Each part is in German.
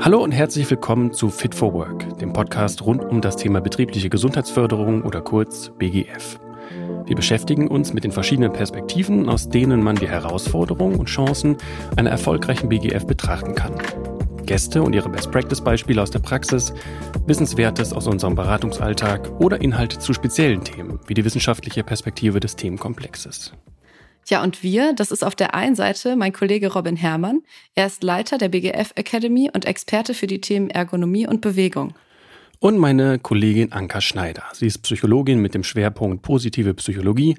Hallo und herzlich willkommen zu Fit for Work, dem Podcast rund um das Thema betriebliche Gesundheitsförderung oder kurz BGF. Wir beschäftigen uns mit den verschiedenen Perspektiven, aus denen man die Herausforderungen und Chancen einer erfolgreichen BGF betrachten kann. Gäste und ihre Best-Practice-Beispiele aus der Praxis, Wissenswertes aus unserem Beratungsalltag oder Inhalte zu speziellen Themen, wie die wissenschaftliche Perspektive des Themenkomplexes. Ja, und wir, das ist auf der einen Seite mein Kollege Robin Herrmann. Er ist Leiter der BGF Academy und Experte für die Themen Ergonomie und Bewegung. Und meine Kollegin Anka Schneider. Sie ist Psychologin mit dem Schwerpunkt positive Psychologie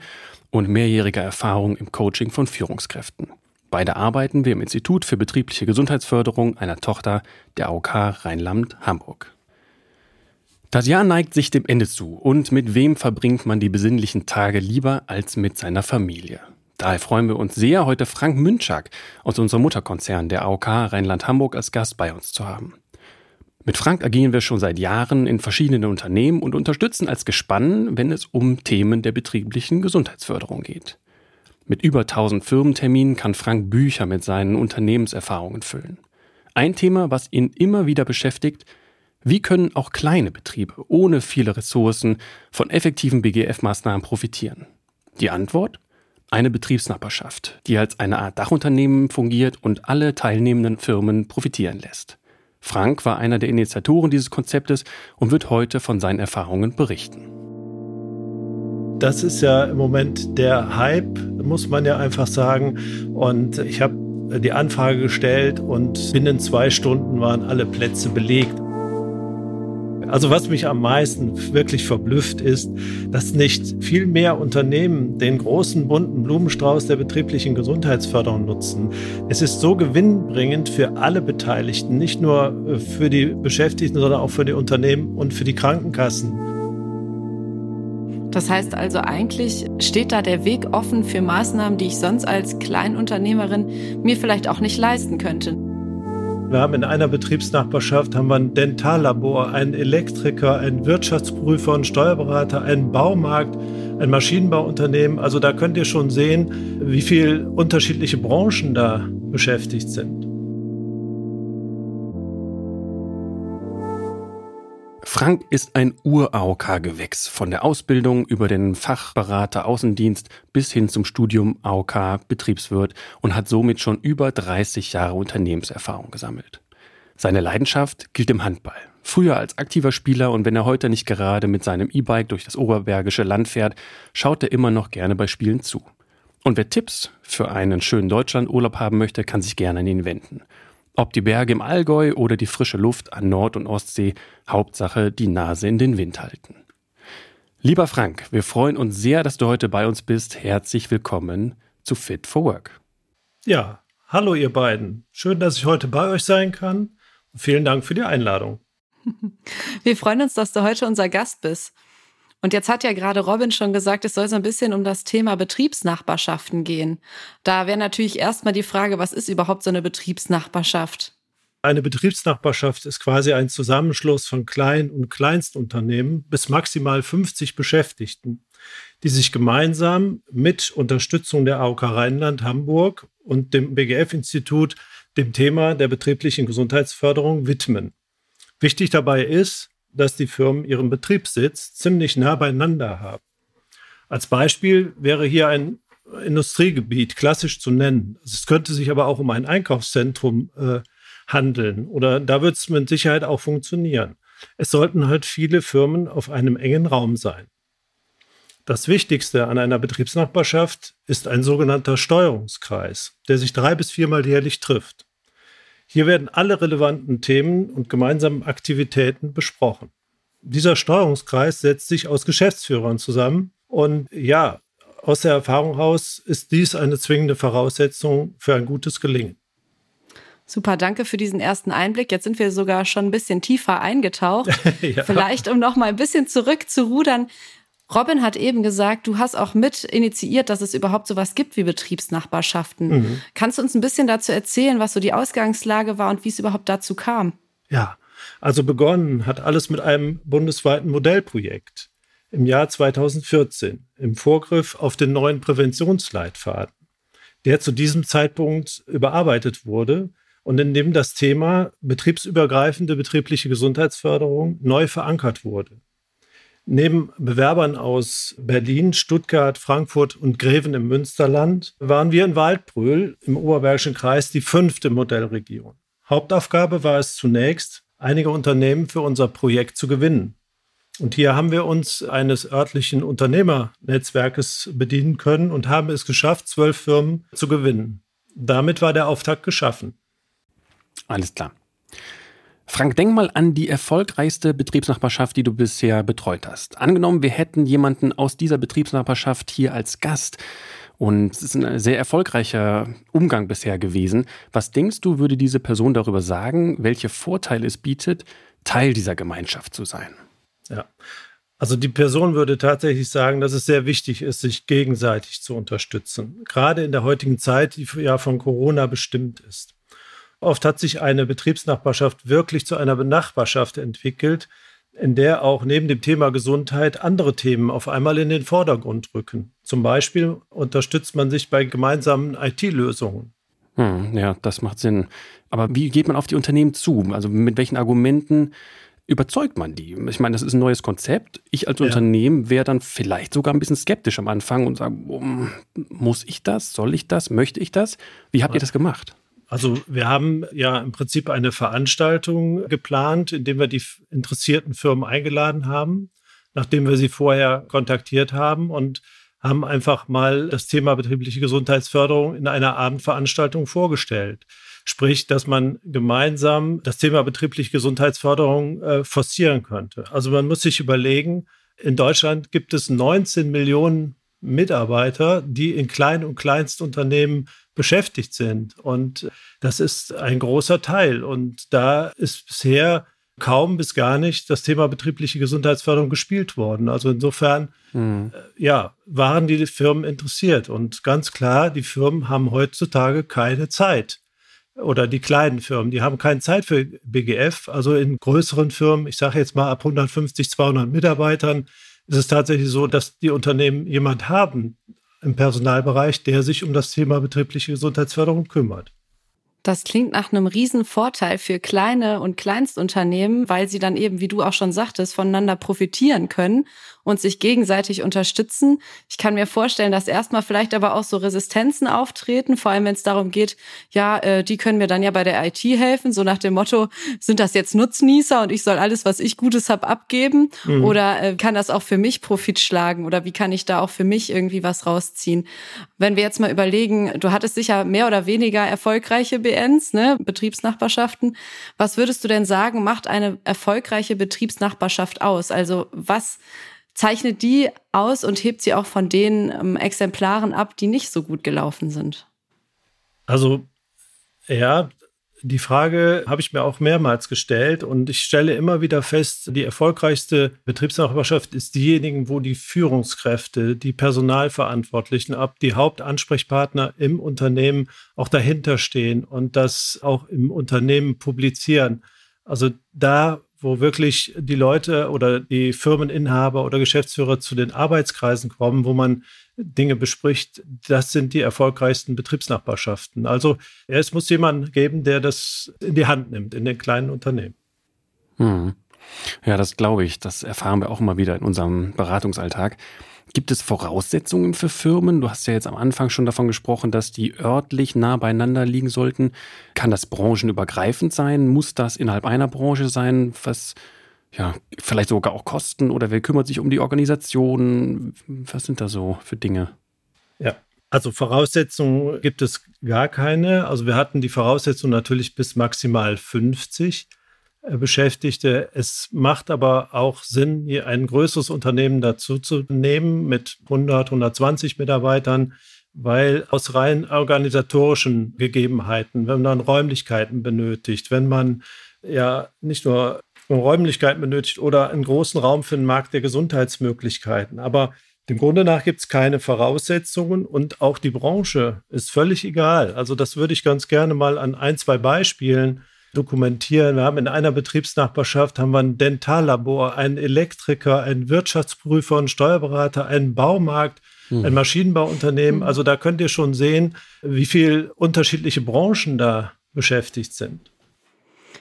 und mehrjähriger Erfahrung im Coaching von Führungskräften. Beide arbeiten wir im Institut für betriebliche Gesundheitsförderung, einer Tochter der AOK Rheinland-Hamburg. Das Jahr neigt sich dem Ende zu und mit wem verbringt man die besinnlichen Tage lieber als mit seiner Familie? Daher freuen wir uns sehr, heute Frank Münchak aus unserem Mutterkonzern der AOK Rheinland-Hamburg als Gast bei uns zu haben. Mit Frank agieren wir schon seit Jahren in verschiedenen Unternehmen und unterstützen als Gespann, wenn es um Themen der betrieblichen Gesundheitsförderung geht. Mit über 1000 Firmenterminen kann Frank Bücher mit seinen Unternehmenserfahrungen füllen. Ein Thema, was ihn immer wieder beschäftigt, wie können auch kleine Betriebe ohne viele Ressourcen von effektiven BGF-Maßnahmen profitieren? Die Antwort? Eine Betriebsnachbarschaft, die als eine Art Dachunternehmen fungiert und alle teilnehmenden Firmen profitieren lässt. Frank war einer der Initiatoren dieses Konzeptes und wird heute von seinen Erfahrungen berichten. Das ist ja im Moment der Hype, muss man ja einfach sagen. Und ich habe die Anfrage gestellt und binnen zwei Stunden waren alle Plätze belegt. Also was mich am meisten wirklich verblüfft ist, dass nicht viel mehr Unternehmen den großen bunten Blumenstrauß der betrieblichen Gesundheitsförderung nutzen. Es ist so gewinnbringend für alle Beteiligten, nicht nur äh, für die Beschäftigten, sondern auch für die Unternehmen und für die Krankenkassen. Das heißt also eigentlich steht da der Weg offen für Maßnahmen, die ich sonst als Kleinunternehmerin mir vielleicht auch nicht leisten könnte. Wir haben in einer Betriebsnachbarschaft haben wir ein Dentallabor, einen Elektriker, einen Wirtschaftsprüfer, einen Steuerberater, einen Baumarkt, ein Maschinenbauunternehmen. Also da könnt ihr schon sehen, wie viele unterschiedliche Branchen da beschäftigt sind. Frank ist ein Ur-AOK-Gewächs, von der Ausbildung über den Fachberater Außendienst bis hin zum Studium AOK-Betriebswirt und hat somit schon über 30 Jahre Unternehmenserfahrung gesammelt. Seine Leidenschaft gilt dem Handball. Früher als aktiver Spieler und wenn er heute nicht gerade mit seinem E-Bike durch das oberbergische Land fährt, schaut er immer noch gerne bei Spielen zu. Und wer Tipps für einen schönen Deutschlandurlaub haben möchte, kann sich gerne an ihn wenden. Ob die Berge im Allgäu oder die frische Luft an Nord- und Ostsee, Hauptsache die Nase in den Wind halten. Lieber Frank, wir freuen uns sehr, dass du heute bei uns bist. Herzlich willkommen zu Fit for Work. Ja, hallo ihr beiden. Schön, dass ich heute bei euch sein kann. Vielen Dank für die Einladung. Wir freuen uns, dass du heute unser Gast bist. Und jetzt hat ja gerade Robin schon gesagt, es soll so ein bisschen um das Thema Betriebsnachbarschaften gehen. Da wäre natürlich erstmal die Frage, was ist überhaupt so eine Betriebsnachbarschaft? Eine Betriebsnachbarschaft ist quasi ein Zusammenschluss von Klein- und Kleinstunternehmen bis maximal 50 Beschäftigten, die sich gemeinsam mit Unterstützung der AOK Rheinland Hamburg und dem BGF-Institut dem Thema der betrieblichen Gesundheitsförderung widmen. Wichtig dabei ist, dass die Firmen ihren Betriebssitz ziemlich nah beieinander haben. Als Beispiel wäre hier ein Industriegebiet klassisch zu nennen. Es könnte sich aber auch um ein Einkaufszentrum äh, handeln oder da wird es mit Sicherheit auch funktionieren. Es sollten halt viele Firmen auf einem engen Raum sein. Das Wichtigste an einer Betriebsnachbarschaft ist ein sogenannter Steuerungskreis, der sich drei bis viermal jährlich trifft. Hier werden alle relevanten Themen und gemeinsamen Aktivitäten besprochen. Dieser Steuerungskreis setzt sich aus Geschäftsführern zusammen und ja, aus der Erfahrung heraus ist dies eine zwingende Voraussetzung für ein gutes Gelingen. Super, danke für diesen ersten Einblick. Jetzt sind wir sogar schon ein bisschen tiefer eingetaucht. ja. Vielleicht, um noch mal ein bisschen zurückzurudern. Robin hat eben gesagt, du hast auch mit initiiert, dass es überhaupt sowas gibt wie Betriebsnachbarschaften. Mhm. Kannst du uns ein bisschen dazu erzählen, was so die Ausgangslage war und wie es überhaupt dazu kam? Ja, also begonnen hat alles mit einem bundesweiten Modellprojekt im Jahr 2014 im Vorgriff auf den neuen Präventionsleitfaden, der zu diesem Zeitpunkt überarbeitet wurde und in dem das Thema betriebsübergreifende betriebliche Gesundheitsförderung neu verankert wurde. Neben Bewerbern aus Berlin, Stuttgart, Frankfurt und Greven im Münsterland waren wir in Waldbröl im Oberbergischen Kreis die fünfte Modellregion. Hauptaufgabe war es zunächst, einige Unternehmen für unser Projekt zu gewinnen. Und hier haben wir uns eines örtlichen Unternehmernetzwerkes bedienen können und haben es geschafft, zwölf Firmen zu gewinnen. Damit war der Auftakt geschaffen. Alles klar. Frank, denk mal an die erfolgreichste Betriebsnachbarschaft, die du bisher betreut hast. Angenommen, wir hätten jemanden aus dieser Betriebsnachbarschaft hier als Gast. Und es ist ein sehr erfolgreicher Umgang bisher gewesen. Was denkst du, würde diese Person darüber sagen, welche Vorteile es bietet, Teil dieser Gemeinschaft zu sein? Ja. Also die Person würde tatsächlich sagen, dass es sehr wichtig ist, sich gegenseitig zu unterstützen. Gerade in der heutigen Zeit, die ja von Corona bestimmt ist. Oft hat sich eine Betriebsnachbarschaft wirklich zu einer Benachbarschaft entwickelt, in der auch neben dem Thema Gesundheit andere Themen auf einmal in den Vordergrund rücken. Zum Beispiel unterstützt man sich bei gemeinsamen IT-Lösungen. Hm, ja, das macht Sinn. Aber wie geht man auf die Unternehmen zu? Also mit welchen Argumenten überzeugt man die? Ich meine, das ist ein neues Konzept. Ich als ja. Unternehmen wäre dann vielleicht sogar ein bisschen skeptisch am Anfang und sage, oh, muss ich das? Soll ich das? Möchte ich das? Wie habt ihr das gemacht? Also wir haben ja im Prinzip eine Veranstaltung geplant, in dem wir die interessierten Firmen eingeladen haben, nachdem wir sie vorher kontaktiert haben und haben einfach mal das Thema betriebliche Gesundheitsförderung in einer Abendveranstaltung vorgestellt. Sprich, dass man gemeinsam das Thema betriebliche Gesundheitsförderung äh, forcieren könnte. Also man muss sich überlegen, in Deutschland gibt es 19 Millionen Mitarbeiter, die in Klein- und Kleinstunternehmen beschäftigt sind. Und das ist ein großer Teil. Und da ist bisher kaum bis gar nicht das Thema betriebliche Gesundheitsförderung gespielt worden. Also insofern, mhm. ja, waren die Firmen interessiert. Und ganz klar, die Firmen haben heutzutage keine Zeit oder die kleinen Firmen, die haben keine Zeit für BGF. Also in größeren Firmen, ich sage jetzt mal ab 150, 200 Mitarbeitern, ist es tatsächlich so, dass die Unternehmen jemand haben im Personalbereich, der sich um das Thema betriebliche Gesundheitsförderung kümmert. Das klingt nach einem riesen Vorteil für kleine und Kleinstunternehmen, weil sie dann eben, wie du auch schon sagtest, voneinander profitieren können und sich gegenseitig unterstützen. Ich kann mir vorstellen, dass erstmal vielleicht aber auch so Resistenzen auftreten, vor allem wenn es darum geht, ja, äh, die können mir dann ja bei der IT helfen, so nach dem Motto, sind das jetzt Nutznießer und ich soll alles, was ich Gutes habe, abgeben? Mhm. Oder äh, kann das auch für mich Profit schlagen? Oder wie kann ich da auch für mich irgendwie was rausziehen? Wenn wir jetzt mal überlegen, du hattest sicher mehr oder weniger erfolgreiche BNs, ne, Betriebsnachbarschaften. Was würdest du denn sagen, macht eine erfolgreiche Betriebsnachbarschaft aus? Also was zeichnet die aus und hebt sie auch von den ähm, Exemplaren ab, die nicht so gut gelaufen sind? Also ja, die Frage habe ich mir auch mehrmals gestellt und ich stelle immer wieder fest, die erfolgreichste Betriebsnachbarschaft ist diejenigen, wo die Führungskräfte, die Personalverantwortlichen, ab die Hauptansprechpartner im Unternehmen auch dahinter stehen und das auch im Unternehmen publizieren. Also da wo wirklich die Leute oder die Firmeninhaber oder Geschäftsführer zu den Arbeitskreisen kommen, wo man Dinge bespricht, das sind die erfolgreichsten Betriebsnachbarschaften. Also es muss jemanden geben, der das in die Hand nimmt in den kleinen Unternehmen. Hm. Ja, das glaube ich. Das erfahren wir auch immer wieder in unserem Beratungsalltag. Gibt es Voraussetzungen für Firmen? Du hast ja jetzt am Anfang schon davon gesprochen, dass die örtlich nah beieinander liegen sollten. Kann das branchenübergreifend sein? Muss das innerhalb einer Branche sein? Was, ja, vielleicht sogar auch Kosten oder wer kümmert sich um die Organisation? Was sind da so für Dinge? Ja, also Voraussetzungen gibt es gar keine. Also wir hatten die Voraussetzung natürlich bis maximal 50. Äh, Beschäftigte. Es macht aber auch Sinn, hier ein größeres Unternehmen dazu zu nehmen mit 100, 120 Mitarbeitern, weil aus rein organisatorischen Gegebenheiten, wenn man Räumlichkeiten benötigt, wenn man ja nicht nur Räumlichkeiten benötigt oder einen großen Raum für den Markt der Gesundheitsmöglichkeiten, aber dem Grunde nach gibt es keine Voraussetzungen und auch die Branche ist völlig egal. Also das würde ich ganz gerne mal an ein, zwei Beispielen dokumentieren. Wir haben in einer Betriebsnachbarschaft haben wir ein Dentallabor, einen Elektriker, einen Wirtschaftsprüfer, einen Steuerberater, einen Baumarkt, hm. ein Maschinenbauunternehmen. Also da könnt ihr schon sehen, wie viel unterschiedliche Branchen da beschäftigt sind.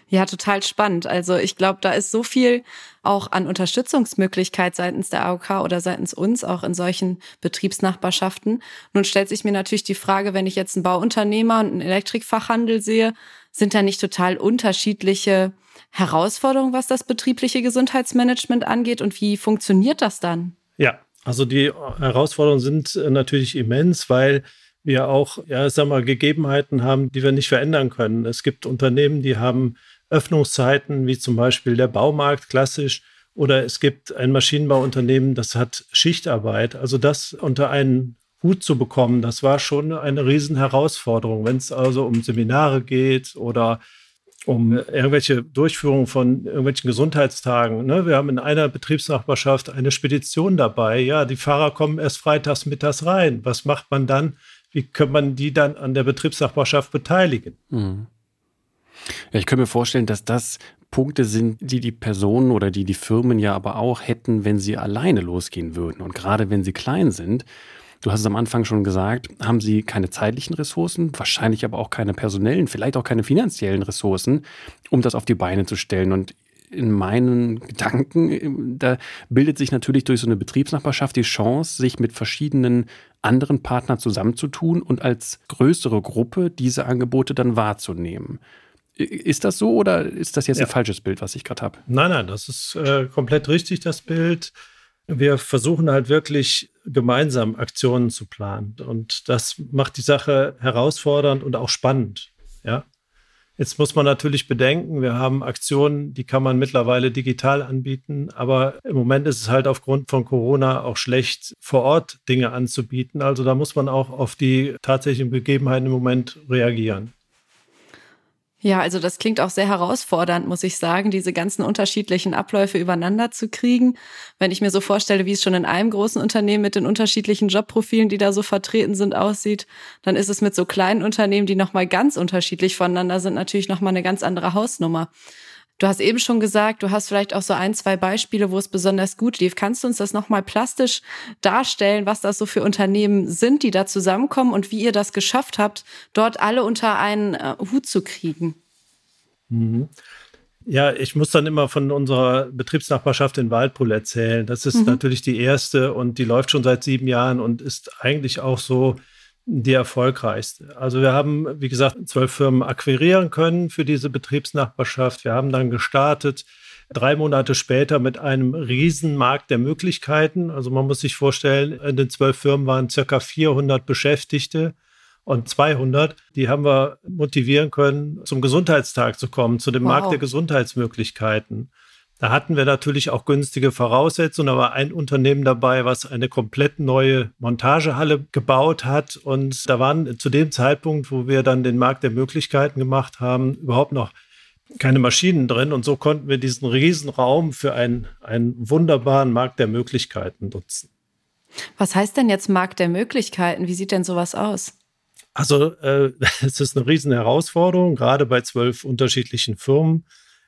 Ja, total spannend. Also ich glaube, da ist so viel auch an Unterstützungsmöglichkeit seitens der AOK oder seitens uns auch in solchen Betriebsnachbarschaften. Nun stellt sich mir natürlich die Frage, wenn ich jetzt einen Bauunternehmer und einen Elektrikfachhandel sehe, sind da nicht total unterschiedliche Herausforderungen, was das betriebliche Gesundheitsmanagement angeht und wie funktioniert das dann? Ja, also die Herausforderungen sind äh, natürlich immens, weil wir auch, ja, sag mal, Gegebenheiten haben, die wir nicht verändern können. Es gibt Unternehmen, die haben Öffnungszeiten, wie zum Beispiel der Baumarkt klassisch, oder es gibt ein Maschinenbauunternehmen, das hat Schichtarbeit. Also das unter einen Hut zu bekommen, das war schon eine Riesenherausforderung. Wenn es also um Seminare geht oder um irgendwelche Durchführung von irgendwelchen Gesundheitstagen. Ne? Wir haben in einer Betriebsnachbarschaft eine Spedition dabei. Ja, die Fahrer kommen erst freitags mittags rein. Was macht man dann? Wie kann man die dann an der Betriebsnachbarschaft beteiligen? Mhm. Ja, ich könnte mir vorstellen, dass das Punkte sind, die die Personen oder die die Firmen ja aber auch hätten, wenn sie alleine losgehen würden. Und gerade wenn sie klein sind, du hast es am Anfang schon gesagt, haben sie keine zeitlichen Ressourcen, wahrscheinlich aber auch keine personellen, vielleicht auch keine finanziellen Ressourcen, um das auf die Beine zu stellen. Und in meinen Gedanken, da bildet sich natürlich durch so eine Betriebsnachbarschaft die Chance, sich mit verschiedenen anderen Partnern zusammenzutun und als größere Gruppe diese Angebote dann wahrzunehmen. Ist das so oder ist das jetzt ja. ein falsches Bild, was ich gerade habe? Nein, nein, das ist äh, komplett richtig, das Bild. Wir versuchen halt wirklich gemeinsam Aktionen zu planen. Und das macht die Sache herausfordernd und auch spannend. Ja. Jetzt muss man natürlich bedenken, wir haben Aktionen, die kann man mittlerweile digital anbieten, aber im Moment ist es halt aufgrund von Corona auch schlecht, vor Ort Dinge anzubieten. Also da muss man auch auf die tatsächlichen Begebenheiten im Moment reagieren. Ja, also das klingt auch sehr herausfordernd, muss ich sagen, diese ganzen unterschiedlichen Abläufe übereinander zu kriegen. Wenn ich mir so vorstelle, wie es schon in einem großen Unternehmen mit den unterschiedlichen Jobprofilen, die da so vertreten sind, aussieht, dann ist es mit so kleinen Unternehmen, die nochmal ganz unterschiedlich voneinander sind, natürlich nochmal eine ganz andere Hausnummer. Du hast eben schon gesagt, du hast vielleicht auch so ein, zwei Beispiele, wo es besonders gut lief. Kannst du uns das nochmal plastisch darstellen, was das so für Unternehmen sind, die da zusammenkommen und wie ihr das geschafft habt, dort alle unter einen äh, Hut zu kriegen? Mhm. Ja, ich muss dann immer von unserer Betriebsnachbarschaft in Waldbrüll erzählen. Das ist mhm. natürlich die erste und die läuft schon seit sieben Jahren und ist eigentlich auch so die erfolgreichste. Also wir haben, wie gesagt, zwölf Firmen akquirieren können für diese Betriebsnachbarschaft. Wir haben dann gestartet, drei Monate später mit einem Riesenmarkt der Möglichkeiten. Also man muss sich vorstellen, in den zwölf Firmen waren circa 400 Beschäftigte und 200, die haben wir motivieren können, zum Gesundheitstag zu kommen, zu dem wow. Markt der Gesundheitsmöglichkeiten. Da hatten wir natürlich auch günstige Voraussetzungen. Da war ein Unternehmen dabei, was eine komplett neue Montagehalle gebaut hat. Und da waren zu dem Zeitpunkt, wo wir dann den Markt der Möglichkeiten gemacht haben, überhaupt noch keine Maschinen drin. Und so konnten wir diesen Riesenraum für einen, einen wunderbaren Markt der Möglichkeiten nutzen. Was heißt denn jetzt Markt der Möglichkeiten? Wie sieht denn sowas aus? Also äh, es ist eine riesen Herausforderung, gerade bei zwölf unterschiedlichen Firmen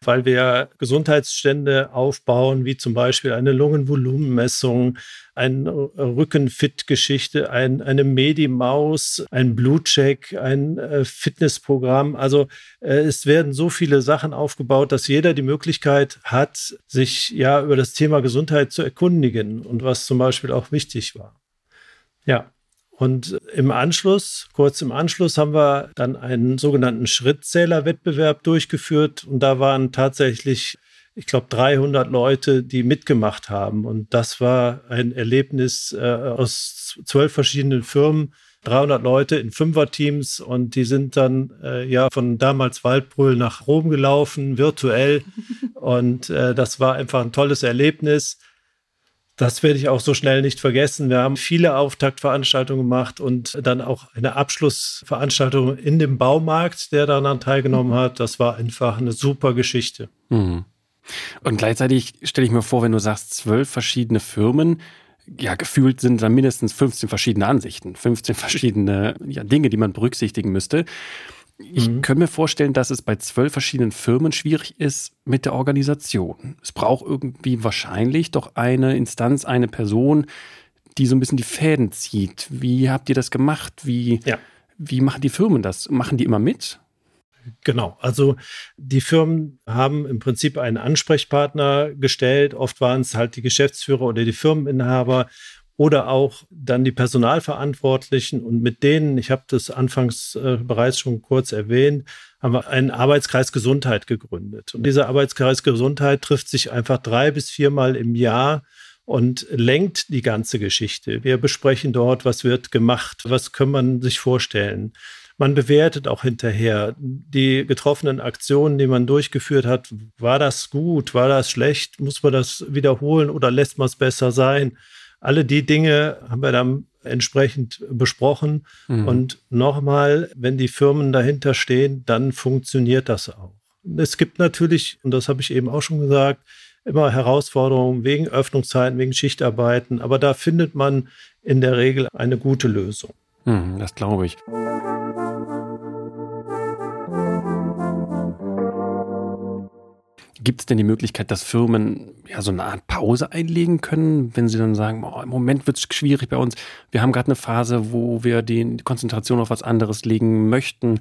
weil wir Gesundheitsstände aufbauen, wie zum Beispiel eine Lungenvolumenmessung, eine Rückenfit-Geschichte, ein, eine Medi-Maus, ein Blutcheck, ein äh, Fitnessprogramm. Also äh, es werden so viele Sachen aufgebaut, dass jeder die Möglichkeit hat, sich ja über das Thema Gesundheit zu erkundigen und was zum Beispiel auch wichtig war. Ja, und im Anschluss, kurz im Anschluss, haben wir dann einen sogenannten Schrittzählerwettbewerb durchgeführt. Und da waren tatsächlich, ich glaube, 300 Leute, die mitgemacht haben. Und das war ein Erlebnis äh, aus zwölf verschiedenen Firmen. 300 Leute in Fünferteams und die sind dann äh, ja von damals Waldbrüll nach Rom gelaufen, virtuell. Und äh, das war einfach ein tolles Erlebnis. Das werde ich auch so schnell nicht vergessen. Wir haben viele Auftaktveranstaltungen gemacht und dann auch eine Abschlussveranstaltung in dem Baumarkt, der daran teilgenommen hat. Das war einfach eine super Geschichte. Mhm. Und gleichzeitig stelle ich mir vor, wenn du sagst, zwölf verschiedene Firmen, ja, gefühlt sind da mindestens 15 verschiedene Ansichten, 15 verschiedene ja, Dinge, die man berücksichtigen müsste. Ich mhm. könnte mir vorstellen, dass es bei zwölf verschiedenen Firmen schwierig ist mit der Organisation. Es braucht irgendwie wahrscheinlich doch eine Instanz, eine Person, die so ein bisschen die Fäden zieht. Wie habt ihr das gemacht? Wie, ja. wie machen die Firmen das? Machen die immer mit? Genau, also die Firmen haben im Prinzip einen Ansprechpartner gestellt. Oft waren es halt die Geschäftsführer oder die Firmeninhaber oder auch dann die Personalverantwortlichen. Und mit denen, ich habe das anfangs äh, bereits schon kurz erwähnt, haben wir einen Arbeitskreis Gesundheit gegründet. Und dieser Arbeitskreis Gesundheit trifft sich einfach drei bis viermal im Jahr und lenkt die ganze Geschichte. Wir besprechen dort, was wird gemacht, was kann man sich vorstellen. Man bewertet auch hinterher die getroffenen Aktionen, die man durchgeführt hat. War das gut? War das schlecht? Muss man das wiederholen oder lässt man es besser sein? Alle die Dinge haben wir dann entsprechend besprochen. Mhm. Und nochmal, wenn die Firmen dahinter stehen, dann funktioniert das auch. Es gibt natürlich, und das habe ich eben auch schon gesagt, immer Herausforderungen wegen Öffnungszeiten, wegen Schichtarbeiten, aber da findet man in der Regel eine gute Lösung. Mhm, das glaube ich. Gibt es denn die Möglichkeit, dass Firmen ja so eine Art Pause einlegen können, wenn sie dann sagen, oh, im Moment wird es schwierig bei uns, wir haben gerade eine Phase, wo wir die Konzentration auf was anderes legen möchten.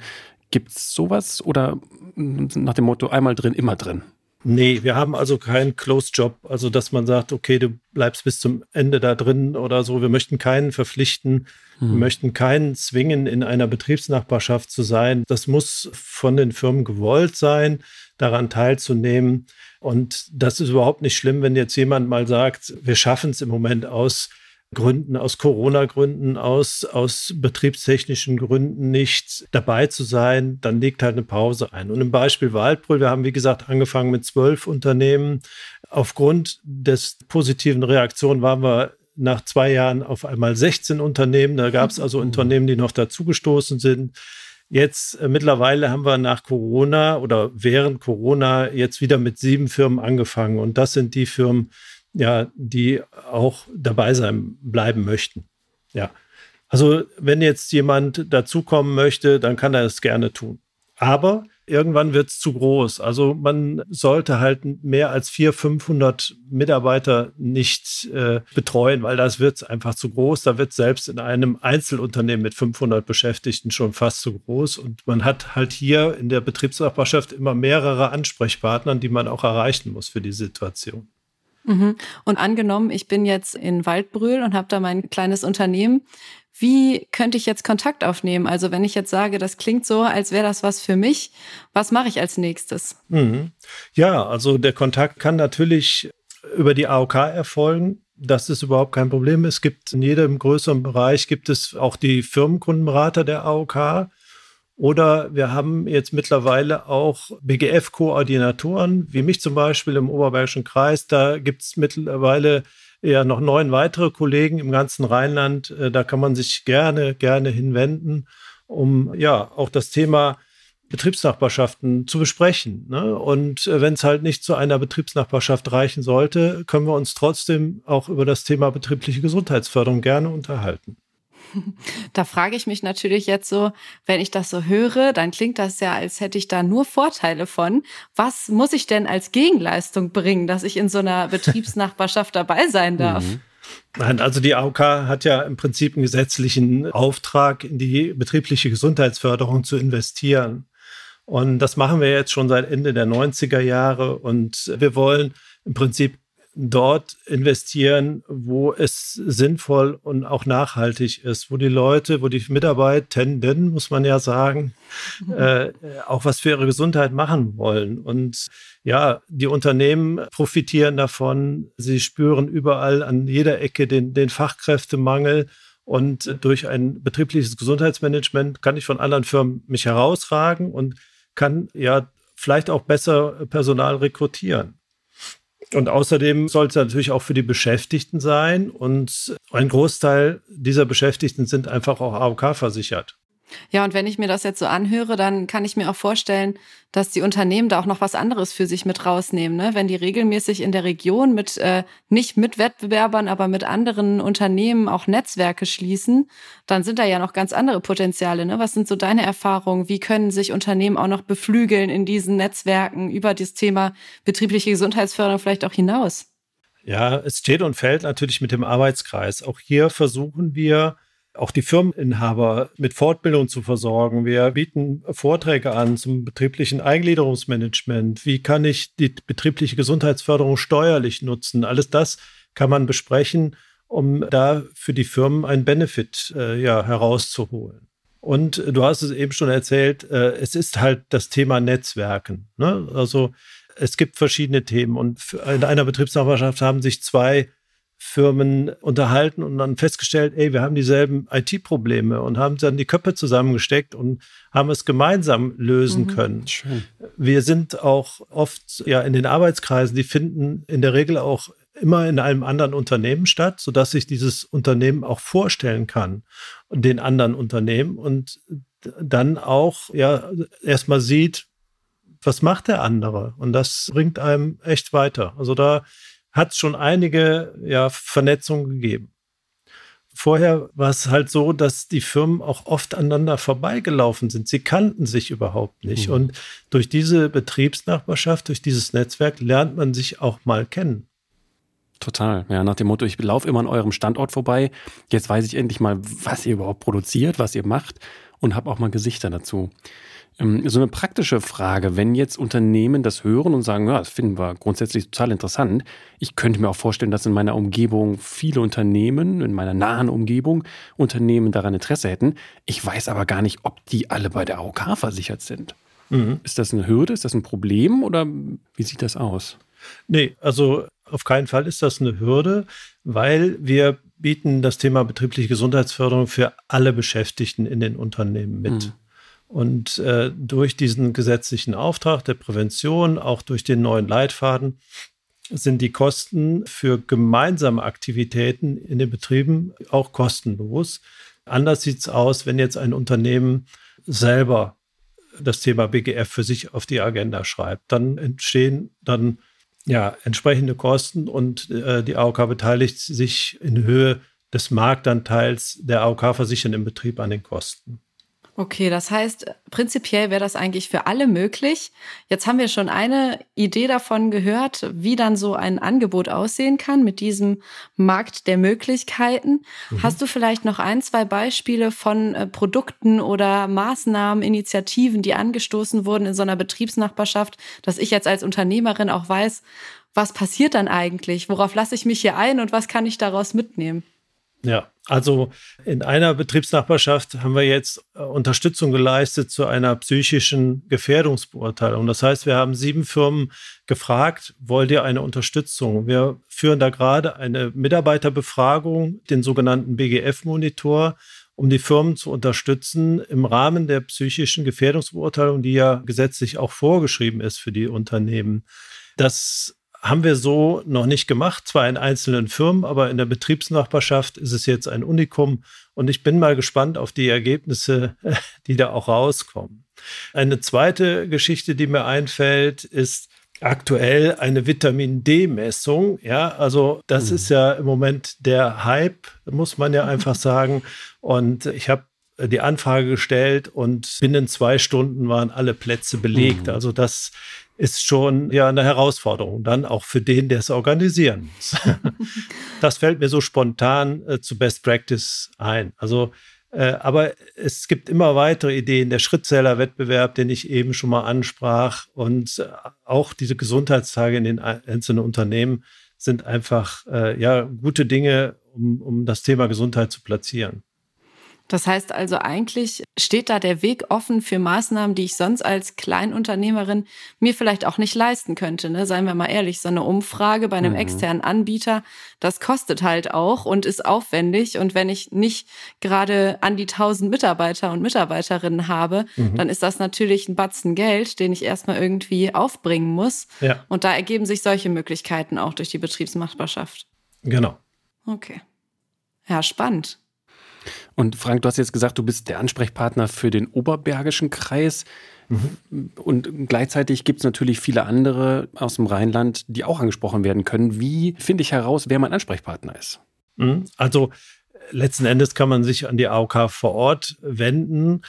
Gibt es sowas oder nach dem Motto einmal drin, immer drin? Nee, wir haben also keinen Closed Job, also dass man sagt, okay, du bleibst bis zum Ende da drin oder so. Wir möchten keinen verpflichten, hm. wir möchten keinen zwingen, in einer Betriebsnachbarschaft zu sein. Das muss von den Firmen gewollt sein daran teilzunehmen. Und das ist überhaupt nicht schlimm, wenn jetzt jemand mal sagt, wir schaffen es im Moment aus Gründen, aus Corona-Gründen, aus, aus betriebstechnischen Gründen nicht dabei zu sein, dann legt halt eine Pause ein. Und im Beispiel Waldbrüll, wir haben wie gesagt angefangen mit zwölf Unternehmen. Aufgrund des positiven Reaktionen waren wir nach zwei Jahren auf einmal 16 Unternehmen. Da gab es also mhm. Unternehmen, die noch dazugestoßen sind. Jetzt äh, mittlerweile haben wir nach Corona oder während Corona jetzt wieder mit sieben Firmen angefangen. Und das sind die Firmen, ja, die auch dabei sein bleiben möchten. Ja. Also, wenn jetzt jemand dazukommen möchte, dann kann er es gerne tun. Aber irgendwann wird es zu groß. Also man sollte halt mehr als 400, 500 Mitarbeiter nicht äh, betreuen, weil das wird einfach zu groß. Da wird selbst in einem Einzelunternehmen mit 500 Beschäftigten schon fast zu groß. Und man hat halt hier in der Betriebsnachbarschaft immer mehrere Ansprechpartner, die man auch erreichen muss für die Situation. Mhm. Und angenommen, ich bin jetzt in Waldbrühl und habe da mein kleines Unternehmen. Wie könnte ich jetzt Kontakt aufnehmen? Also wenn ich jetzt sage, das klingt so, als wäre das was für mich, was mache ich als nächstes? Mhm. Ja, also der Kontakt kann natürlich über die AOK erfolgen. Das ist überhaupt kein Problem. Es gibt in jedem größeren Bereich gibt es auch die Firmenkundenberater der AOK. Oder wir haben jetzt mittlerweile auch BGF-Koordinatoren, wie mich zum Beispiel im Oberbergischen Kreis. Da gibt es mittlerweile ja noch neun weitere Kollegen im ganzen Rheinland. Äh, da kann man sich gerne, gerne hinwenden, um ja auch das Thema Betriebsnachbarschaften zu besprechen. Ne? Und äh, wenn es halt nicht zu einer Betriebsnachbarschaft reichen sollte, können wir uns trotzdem auch über das Thema betriebliche Gesundheitsförderung gerne unterhalten. Da frage ich mich natürlich jetzt so, wenn ich das so höre, dann klingt das ja, als hätte ich da nur Vorteile von. Was muss ich denn als Gegenleistung bringen, dass ich in so einer Betriebsnachbarschaft dabei sein darf? Mhm. Nein, also die AOK hat ja im Prinzip einen gesetzlichen Auftrag, in die betriebliche Gesundheitsförderung zu investieren. Und das machen wir jetzt schon seit Ende der 90er Jahre. Und wir wollen im Prinzip dort investieren, wo es sinnvoll und auch nachhaltig ist, wo die Leute, wo die Mitarbeitenden, muss man ja sagen, mhm. äh, auch was für ihre Gesundheit machen wollen. Und ja, die Unternehmen profitieren davon. Sie spüren überall an jeder Ecke den, den Fachkräftemangel. Und durch ein betriebliches Gesundheitsmanagement kann ich von anderen Firmen mich herausragen und kann ja vielleicht auch besser Personal rekrutieren. Und außerdem soll es natürlich auch für die Beschäftigten sein. Und ein Großteil dieser Beschäftigten sind einfach auch AOK versichert. Ja, und wenn ich mir das jetzt so anhöre, dann kann ich mir auch vorstellen, dass die Unternehmen da auch noch was anderes für sich mit rausnehmen. Ne? Wenn die regelmäßig in der Region mit, äh, nicht mit Wettbewerbern, aber mit anderen Unternehmen auch Netzwerke schließen, dann sind da ja noch ganz andere Potenziale. Ne? Was sind so deine Erfahrungen? Wie können sich Unternehmen auch noch beflügeln in diesen Netzwerken über das Thema betriebliche Gesundheitsförderung vielleicht auch hinaus? Ja, es steht und fällt natürlich mit dem Arbeitskreis. Auch hier versuchen wir, auch die Firmeninhaber mit Fortbildung zu versorgen. Wir bieten Vorträge an zum betrieblichen Eingliederungsmanagement. Wie kann ich die betriebliche Gesundheitsförderung steuerlich nutzen? Alles das kann man besprechen, um da für die Firmen einen Benefit äh, ja, herauszuholen. Und du hast es eben schon erzählt, äh, es ist halt das Thema Netzwerken. Ne? Also es gibt verschiedene Themen und in einer Betriebsnachbarschaft haben sich zwei Firmen unterhalten und dann festgestellt, ey, wir haben dieselben IT-Probleme und haben dann die Köpfe zusammengesteckt und haben es gemeinsam lösen mhm. können. Schön. Wir sind auch oft ja in den Arbeitskreisen, die finden in der Regel auch immer in einem anderen Unternehmen statt, sodass sich dieses Unternehmen auch vorstellen kann den anderen Unternehmen und dann auch ja erstmal sieht, was macht der andere und das bringt einem echt weiter. Also da hat es schon einige ja, Vernetzungen gegeben. Vorher war es halt so, dass die Firmen auch oft aneinander vorbeigelaufen sind. Sie kannten sich überhaupt nicht. Mhm. Und durch diese Betriebsnachbarschaft, durch dieses Netzwerk lernt man sich auch mal kennen. Total. Ja, nach dem Motto, ich laufe immer an eurem Standort vorbei. Jetzt weiß ich endlich mal, was ihr überhaupt produziert, was ihr macht und habe auch mal Gesichter dazu. Ähm, so eine praktische Frage, wenn jetzt Unternehmen das hören und sagen, ja, das finden wir grundsätzlich total interessant. Ich könnte mir auch vorstellen, dass in meiner Umgebung viele Unternehmen, in meiner nahen Umgebung, Unternehmen daran Interesse hätten. Ich weiß aber gar nicht, ob die alle bei der AOK versichert sind. Mhm. Ist das eine Hürde? Ist das ein Problem oder wie sieht das aus? Nee, also auf keinen Fall ist das eine Hürde, weil wir bieten das Thema betriebliche Gesundheitsförderung für alle Beschäftigten in den Unternehmen mit. Mhm. Und äh, durch diesen gesetzlichen Auftrag der Prävention, auch durch den neuen Leitfaden, sind die Kosten für gemeinsame Aktivitäten in den Betrieben auch kostenlos. Anders sieht es aus, wenn jetzt ein Unternehmen selber das Thema BGF für sich auf die Agenda schreibt. Dann entstehen dann ja entsprechende Kosten und äh, die AOK beteiligt sich in Höhe des Marktanteils der AOK-Versicherten im Betrieb an den Kosten. Okay, das heißt, prinzipiell wäre das eigentlich für alle möglich. Jetzt haben wir schon eine Idee davon gehört, wie dann so ein Angebot aussehen kann mit diesem Markt der Möglichkeiten. Mhm. Hast du vielleicht noch ein, zwei Beispiele von äh, Produkten oder Maßnahmen, Initiativen, die angestoßen wurden in so einer Betriebsnachbarschaft, dass ich jetzt als Unternehmerin auch weiß, was passiert dann eigentlich? Worauf lasse ich mich hier ein und was kann ich daraus mitnehmen? Ja, also in einer Betriebsnachbarschaft haben wir jetzt äh, Unterstützung geleistet zu einer psychischen Gefährdungsbeurteilung. Das heißt, wir haben sieben Firmen gefragt, wollt ihr eine Unterstützung? Wir führen da gerade eine Mitarbeiterbefragung, den sogenannten BGF-Monitor, um die Firmen zu unterstützen im Rahmen der psychischen Gefährdungsbeurteilung, die ja gesetzlich auch vorgeschrieben ist für die Unternehmen. Das haben wir so noch nicht gemacht, zwar in einzelnen Firmen, aber in der Betriebsnachbarschaft ist es jetzt ein Unikum und ich bin mal gespannt auf die Ergebnisse, die da auch rauskommen. Eine zweite Geschichte, die mir einfällt, ist aktuell eine Vitamin D-Messung. Ja, also das mhm. ist ja im Moment der Hype, muss man ja einfach sagen. Und ich habe die Anfrage gestellt und binnen zwei Stunden waren alle Plätze belegt. Mhm. Also das ist schon ja eine Herausforderung, dann auch für den, der es organisieren muss. das fällt mir so spontan äh, zu Best Practice ein. Also, äh, aber es gibt immer weitere Ideen. Der Schrittzählerwettbewerb, den ich eben schon mal ansprach, und äh, auch diese Gesundheitstage in den einzelnen Unternehmen sind einfach äh, ja gute Dinge, um, um das Thema Gesundheit zu platzieren. Das heißt also eigentlich steht da der Weg offen für Maßnahmen, die ich sonst als Kleinunternehmerin mir vielleicht auch nicht leisten könnte. Ne? Seien wir mal ehrlich, so eine Umfrage bei einem mhm. externen Anbieter, das kostet halt auch und ist aufwendig. Und wenn ich nicht gerade an die tausend Mitarbeiter und Mitarbeiterinnen habe, mhm. dann ist das natürlich ein Batzen Geld, den ich erstmal irgendwie aufbringen muss. Ja. Und da ergeben sich solche Möglichkeiten auch durch die Betriebsmachbarschaft. Genau. Okay. Ja, spannend. Und Frank, du hast jetzt gesagt, du bist der Ansprechpartner für den Oberbergischen Kreis. Mhm. Und gleichzeitig gibt es natürlich viele andere aus dem Rheinland, die auch angesprochen werden können. Wie finde ich heraus, wer mein Ansprechpartner ist? Mhm. Also letzten Endes kann man sich an die AOK vor Ort wenden.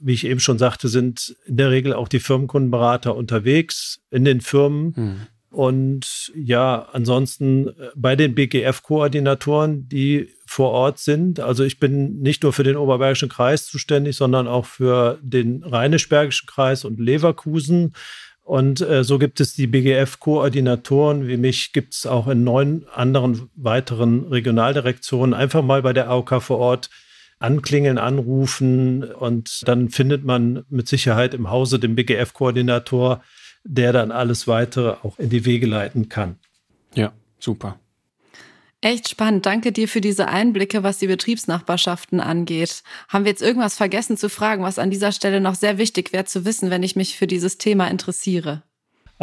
Wie ich eben schon sagte, sind in der Regel auch die Firmenkundenberater unterwegs in den Firmen. Mhm. Und ja, ansonsten äh, bei den BGF-Koordinatoren, die vor Ort sind. Also ich bin nicht nur für den Oberbergischen Kreis zuständig, sondern auch für den Rheinisch-Bergischen Kreis und Leverkusen. Und äh, so gibt es die BGF-Koordinatoren, wie mich gibt es auch in neun anderen weiteren Regionaldirektionen. Einfach mal bei der AOK vor Ort anklingeln, anrufen und dann findet man mit Sicherheit im Hause den BGF-Koordinator, der dann alles weitere auch in die Wege leiten kann. Ja, super. Echt spannend. Danke dir für diese Einblicke, was die Betriebsnachbarschaften angeht. Haben wir jetzt irgendwas vergessen zu fragen, was an dieser Stelle noch sehr wichtig wäre zu wissen, wenn ich mich für dieses Thema interessiere?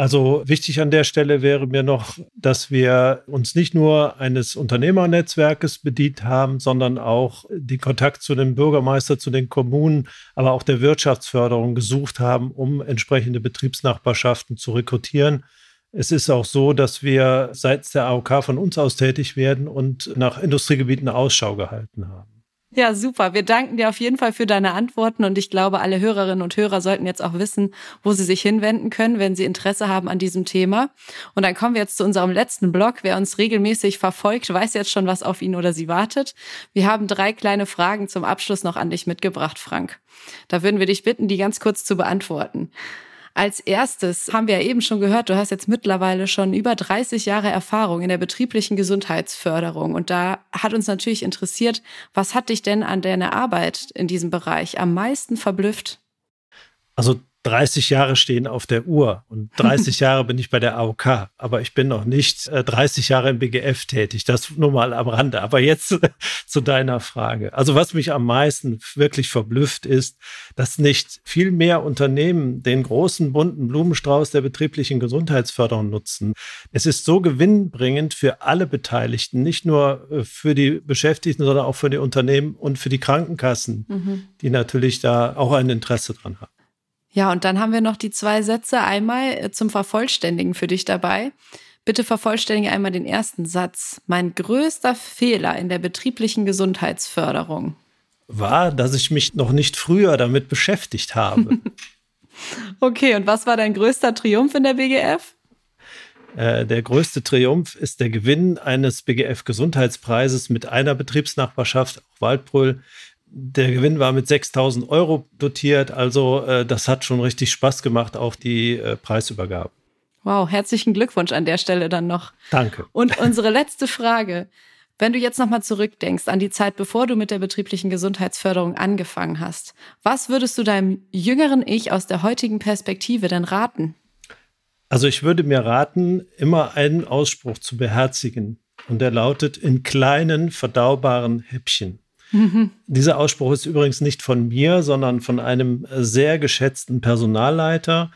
Also wichtig an der Stelle wäre mir noch, dass wir uns nicht nur eines Unternehmernetzwerkes bedient haben, sondern auch den Kontakt zu den Bürgermeister, zu den Kommunen, aber auch der Wirtschaftsförderung gesucht haben, um entsprechende Betriebsnachbarschaften zu rekrutieren. Es ist auch so, dass wir seitens der AOK von uns aus tätig werden und nach Industriegebieten Ausschau gehalten haben. Ja, super. Wir danken dir auf jeden Fall für deine Antworten und ich glaube, alle Hörerinnen und Hörer sollten jetzt auch wissen, wo sie sich hinwenden können, wenn sie Interesse haben an diesem Thema. Und dann kommen wir jetzt zu unserem letzten Blog. Wer uns regelmäßig verfolgt, weiß jetzt schon, was auf ihn oder sie wartet. Wir haben drei kleine Fragen zum Abschluss noch an dich mitgebracht, Frank. Da würden wir dich bitten, die ganz kurz zu beantworten. Als erstes haben wir ja eben schon gehört, du hast jetzt mittlerweile schon über 30 Jahre Erfahrung in der betrieblichen Gesundheitsförderung. Und da hat uns natürlich interessiert, was hat dich denn an deiner Arbeit in diesem Bereich am meisten verblüfft? Also 30 Jahre stehen auf der Uhr und 30 Jahre bin ich bei der AOK, aber ich bin noch nicht äh, 30 Jahre im BGF tätig. Das nur mal am Rande. Aber jetzt zu deiner Frage. Also was mich am meisten wirklich verblüfft ist, dass nicht viel mehr Unternehmen den großen bunten Blumenstrauß der betrieblichen Gesundheitsförderung nutzen. Es ist so gewinnbringend für alle Beteiligten, nicht nur äh, für die Beschäftigten, sondern auch für die Unternehmen und für die Krankenkassen, mhm. die natürlich da auch ein Interesse dran haben. Ja, und dann haben wir noch die zwei Sätze einmal äh, zum Vervollständigen für dich dabei. Bitte vervollständige einmal den ersten Satz. Mein größter Fehler in der betrieblichen Gesundheitsförderung war, dass ich mich noch nicht früher damit beschäftigt habe. okay, und was war dein größter Triumph in der BGF? Äh, der größte Triumph ist der Gewinn eines BGF-Gesundheitspreises mit einer Betriebsnachbarschaft, auch Waldbrüll, der Gewinn war mit 6000 Euro dotiert. Also äh, das hat schon richtig Spaß gemacht, auch die äh, Preisübergabe. Wow, herzlichen Glückwunsch an der Stelle dann noch. Danke. Und unsere letzte Frage. Wenn du jetzt nochmal zurückdenkst an die Zeit, bevor du mit der betrieblichen Gesundheitsförderung angefangen hast, was würdest du deinem jüngeren Ich aus der heutigen Perspektive denn raten? Also ich würde mir raten, immer einen Ausspruch zu beherzigen. Und der lautet in kleinen, verdaubaren Häppchen. Mhm. Dieser Ausspruch ist übrigens nicht von mir, sondern von einem sehr geschätzten Personalleiter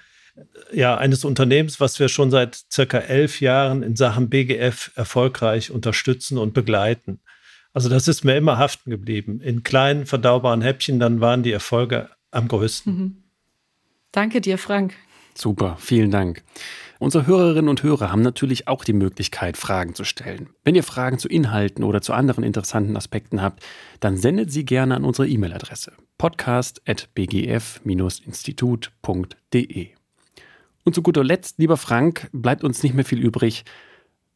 ja, eines Unternehmens, was wir schon seit circa elf Jahren in Sachen BGF erfolgreich unterstützen und begleiten. Also das ist mir immer haften geblieben. In kleinen, verdaubaren Häppchen, dann waren die Erfolge am größten. Mhm. Danke dir, Frank. Super, vielen Dank. Unsere Hörerinnen und Hörer haben natürlich auch die Möglichkeit, Fragen zu stellen. Wenn ihr Fragen zu Inhalten oder zu anderen interessanten Aspekten habt, dann sendet sie gerne an unsere E-Mail-Adresse podcast.bgf-institut.de. Und zu guter Letzt, lieber Frank, bleibt uns nicht mehr viel übrig,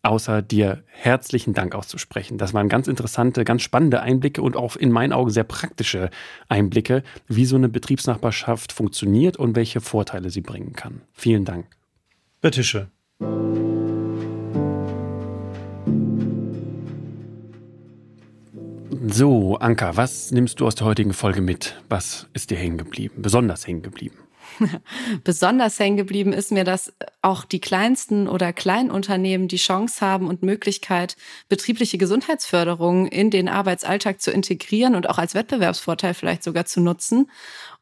außer dir herzlichen Dank auszusprechen. Das waren ganz interessante, ganz spannende Einblicke und auch in meinen Augen sehr praktische Einblicke, wie so eine Betriebsnachbarschaft funktioniert und welche Vorteile sie bringen kann. Vielen Dank. Bitteschön. So, Anka, was nimmst du aus der heutigen Folge mit? Was ist dir hängen geblieben, besonders hängen geblieben? Besonders hängen geblieben ist mir, dass auch die kleinsten oder Kleinunternehmen die Chance haben und Möglichkeit, betriebliche Gesundheitsförderung in den Arbeitsalltag zu integrieren und auch als Wettbewerbsvorteil vielleicht sogar zu nutzen.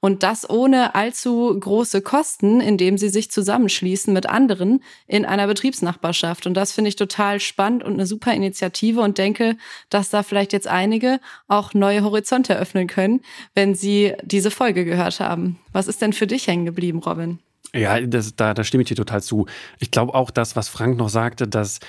Und das ohne allzu große Kosten, indem sie sich zusammenschließen mit anderen in einer Betriebsnachbarschaft. Und das finde ich total spannend und eine super Initiative und denke, dass da vielleicht jetzt einige auch neue Horizonte eröffnen können, wenn sie diese Folge gehört haben. Was ist denn für dich hängen geblieben, Robin? Ja, das, da, da stimme ich dir total zu. Ich glaube auch das, was Frank noch sagte, dass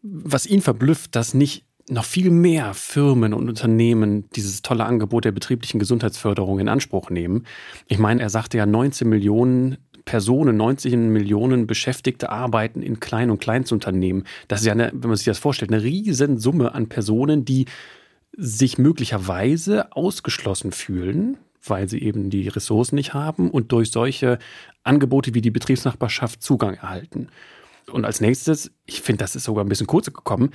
was ihn verblüfft, dass nicht noch viel mehr Firmen und Unternehmen dieses tolle Angebot der betrieblichen Gesundheitsförderung in Anspruch nehmen. Ich meine, er sagte ja 19 Millionen Personen, 90 Millionen Beschäftigte arbeiten in Klein- und Kleinstunternehmen. Das ist ja, eine, wenn man sich das vorstellt, eine Riesensumme an Personen, die sich möglicherweise ausgeschlossen fühlen, weil sie eben die Ressourcen nicht haben und durch solche Angebote wie die Betriebsnachbarschaft Zugang erhalten. Und als nächstes, ich finde, das ist sogar ein bisschen kurz gekommen,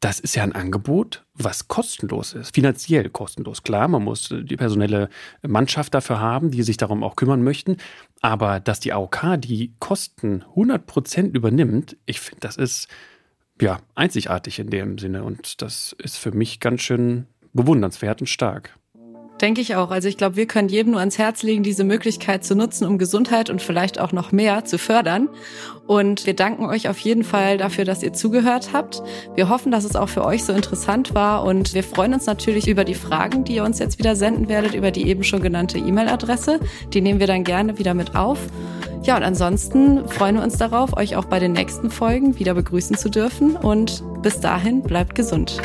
das ist ja ein Angebot, was kostenlos ist, finanziell kostenlos. Klar, man muss die personelle Mannschaft dafür haben, die sich darum auch kümmern möchten. Aber dass die AOK die Kosten 100 Prozent übernimmt, ich finde, das ist ja einzigartig in dem Sinne. Und das ist für mich ganz schön bewundernswert und stark. Denke ich auch. Also ich glaube, wir können jedem nur ans Herz legen, diese Möglichkeit zu nutzen, um Gesundheit und vielleicht auch noch mehr zu fördern. Und wir danken euch auf jeden Fall dafür, dass ihr zugehört habt. Wir hoffen, dass es auch für euch so interessant war und wir freuen uns natürlich über die Fragen, die ihr uns jetzt wieder senden werdet, über die eben schon genannte E-Mail-Adresse. Die nehmen wir dann gerne wieder mit auf. Ja, und ansonsten freuen wir uns darauf, euch auch bei den nächsten Folgen wieder begrüßen zu dürfen und bis dahin bleibt gesund.